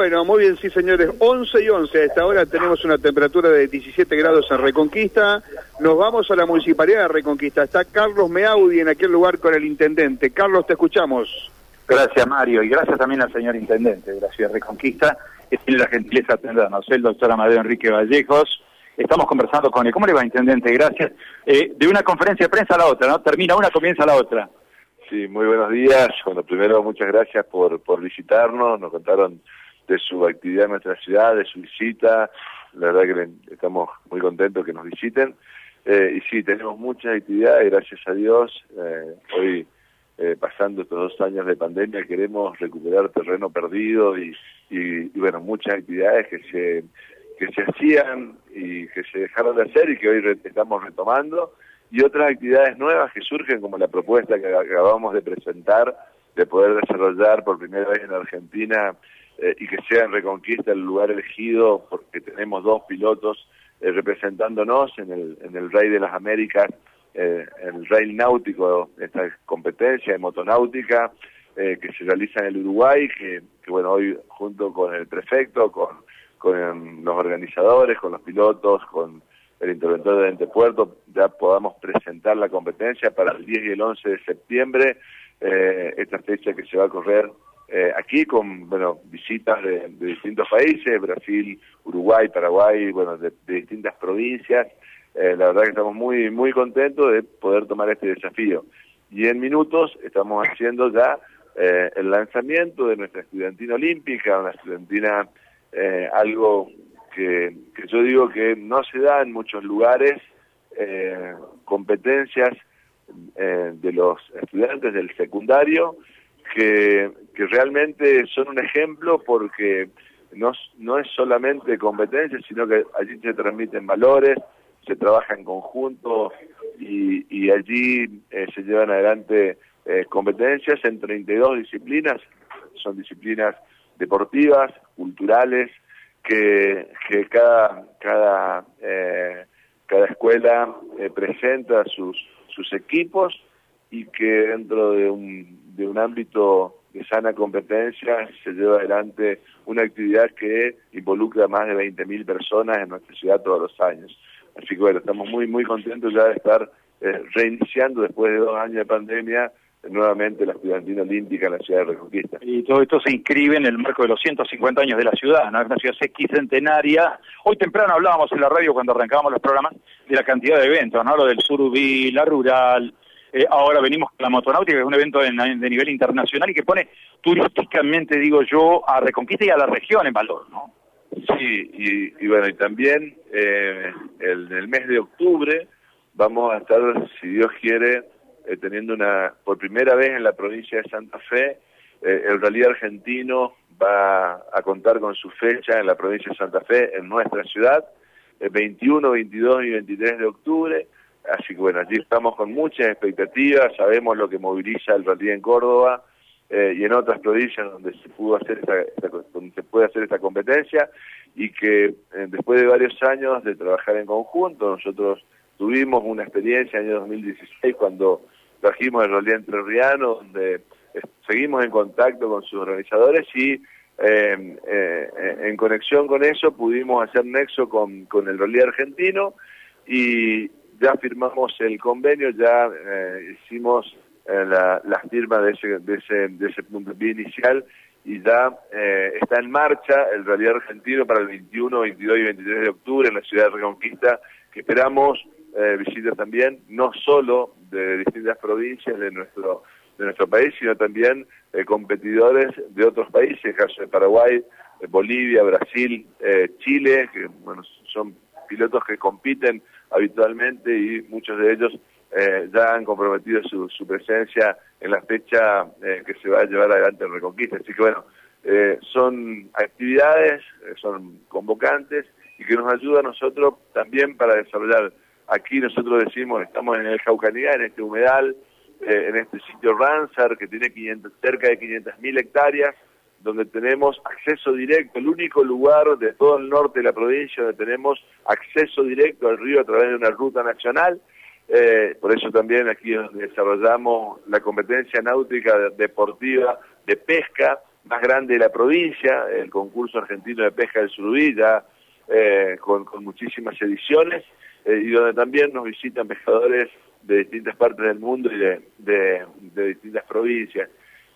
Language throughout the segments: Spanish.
Bueno, muy bien, sí señores, 11 y 11, a esta hora tenemos una temperatura de 17 grados en Reconquista, nos vamos a la Municipalidad de Reconquista, está Carlos Meaudi en aquel lugar con el Intendente. Carlos, te escuchamos. Gracias Mario, y gracias también al señor Intendente de la Ciudad de Reconquista, que tiene la gentileza de atendernos, el doctor Amadeo Enrique Vallejos. Estamos conversando con él. ¿Cómo le va, Intendente? Gracias. Eh, de una conferencia de prensa a la otra, ¿no? Termina una, comienza la otra. Sí, muy buenos días. Bueno, primero muchas gracias por, por visitarnos. Nos contaron de su actividad en nuestra ciudad, de su visita. La verdad que estamos muy contentos que nos visiten. Eh, y sí, tenemos muchas actividades, gracias a Dios. Eh, hoy, eh, pasando estos dos años de pandemia, queremos recuperar terreno perdido y, y, bueno, muchas actividades que se, que se hacían y que se dejaron de hacer y que hoy estamos retomando. Y otras actividades nuevas que surgen, como la propuesta que acabamos de presentar, de poder desarrollar por primera vez en Argentina eh, y que sea en Reconquista el lugar elegido porque tenemos dos pilotos eh, representándonos en el, en el Rey de las Américas, eh, el Rey Náutico, esta competencia de motonáutica que se realiza en el Uruguay, que, bueno, hoy junto con el prefecto, con, con los organizadores, con los pilotos, con el interventor de Ente Puerto, ya podamos presentar la competencia para el 10 y el 11 de septiembre, esta fecha que se va a correr eh, aquí con bueno visitas de, distintos países, Brasil, Uruguay, Paraguay, bueno, de, distintas provincias. Eh, la verdad que estamos muy muy contentos de poder tomar este desafío. Y en minutos estamos haciendo ya eh, el lanzamiento de nuestra estudiantina olímpica, una estudiantina algo que, que yo digo que no se da en muchos lugares, competencias de los estudiantes del secundario que, que realmente son un ejemplo porque no, no es solamente competencia, sino que allí se transmiten valores, se trabaja en conjunto y, y allí eh, se llevan adelante eh, competencias en 32 disciplinas, son disciplinas deportivas, culturales, que, que cada, cada, eh, cada escuela presenta sus, sus equipos y que dentro de un, de un ámbito de sana competencia se lleva adelante una actividad que involucra a más de 20.000 personas en nuestra ciudad todos los años. Así que bueno, estamos muy muy contentos ya de estar eh, reiniciando después de dos años de pandemia nuevamente la estudiantina olímpica en la ciudad de Reconquista. Y todo esto se inscribe en el marco de los 150 años de la ciudad, ¿no? Es una ciudad centenaria. Hoy temprano hablábamos en la radio cuando arrancábamos los programas de la cantidad de eventos, ¿no? Lo del Surubí, la Rural, eh, ahora venimos con la motonáutica, que es un evento de, nivel internacional y que pone turísticamente, digo yo, a Reconquista y a la región en valor, ¿no? Sí, y, bueno, y también eh, el, mes de octubre vamos a estar, si Dios quiere, eh, teniendo una, por primera vez en la provincia de Santa Fe, eh, el rally argentino va a contar con su fecha en la provincia de Santa Fe, en nuestra ciudad, el 21, 22 y 23 de octubre. Así que bueno, allí estamos con muchas expectativas, sabemos lo que moviliza el rally en Córdoba eh, y en otras provincias donde se pudo hacer esta, donde se puede hacer esta competencia y que eh, después de varios años de trabajar en conjunto, nosotros tuvimos una experiencia en el año 2016 cuando trajimos el rally entrerriano, donde eh, seguimos en contacto con sus organizadores y en conexión con eso pudimos hacer nexo con, con el rally argentino y, ya firmamos el convenio, ya eh, hicimos eh, la, la, firma de ese, de ese, de ese punto inicial y ya eh, está en marcha el Rally Argentino para el 21, 22 y 23 de octubre en la ciudad de Reconquista, que esperamos eh, visitas también, no solo de distintas provincias de nuestro de nuestro país, sino también eh, competidores de otros países, caso de Paraguay, Bolivia, Brasil, Chile, que bueno, son pilotos que compiten habitualmente y muchos de ellos eh, ya han comprometido su, su, presencia en la fecha eh, que se va a llevar adelante en Reconquista. Así que bueno, eh, son actividades, son convocantes y que nos ayuda a nosotros también para desarrollar. Aquí nosotros decimos, estamos en el Jaucanía, en este humedal, en este sitio Ransar que tiene 500, cerca de 500.000 hectáreas, donde tenemos acceso directo, el único lugar de todo el norte de la provincia donde tenemos acceso directo al río a través de una ruta nacional. Eh, por eso también aquí desarrollamos la competencia náutica deportiva de pesca, más grande de la provincia, el concurso argentino de pesca del surubí, eh, con, muchísimas ediciones, eh, y donde también nos visitan pescadores de distintas partes del mundo y de, distintas provincias.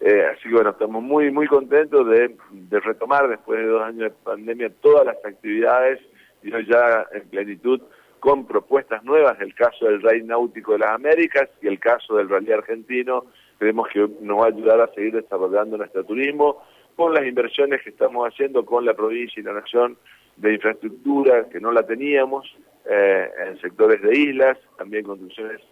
Eh, así que bueno, estamos muy muy contentos de, retomar después de dos años de pandemia todas las actividades y hoy ya en plenitud con propuestas nuevas, el caso del Rey Náutico de las Américas y el caso del Rally Argentino, creemos que nos va a ayudar a seguir desarrollando nuestro turismo con las inversiones que estamos haciendo con la provincia y la nación de infraestructura que no la teníamos eh, en sectores de islas, también construcciones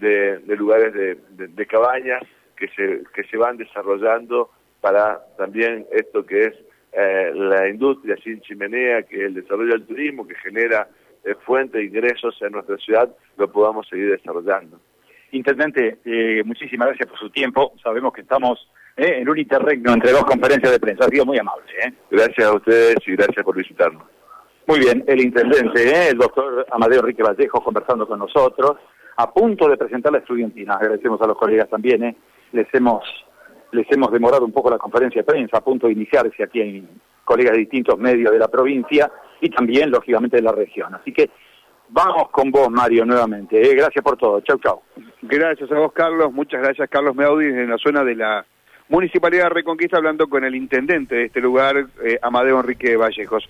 de, lugares de, cabañas que se, que se van desarrollando para también esto que es eh, la industria sin chimenea, que el desarrollo del turismo, que genera eh, fuente de ingresos en nuestra ciudad, lo podamos seguir desarrollando. Intendente, eh, muchísimas gracias por su tiempo. Sabemos que estamos eh, en un interregno entre dos conferencias de prensa. Ha sido muy amable. ¿eh? Gracias a ustedes y gracias por visitarnos. Muy bien, el intendente, el doctor Amadeo Enrique Vallejo, conversando con nosotros, a punto de presentar la estudiantina. Agradecemos a los colegas también. Les hemos les hemos demorado un poco la conferencia de prensa, a punto de iniciarse aquí en colegas de distintos medios de la provincia y también, lógicamente, de la región. Así que vamos con vos, Mario, nuevamente. ¿eh? Gracias por todo. Chau, chau. Gracias a vos, Carlos. Muchas gracias, Carlos Meaudi, en la zona de la Municipalidad de Reconquista, hablando con el intendente de este lugar, eh, Amadeo Enrique Vallejos.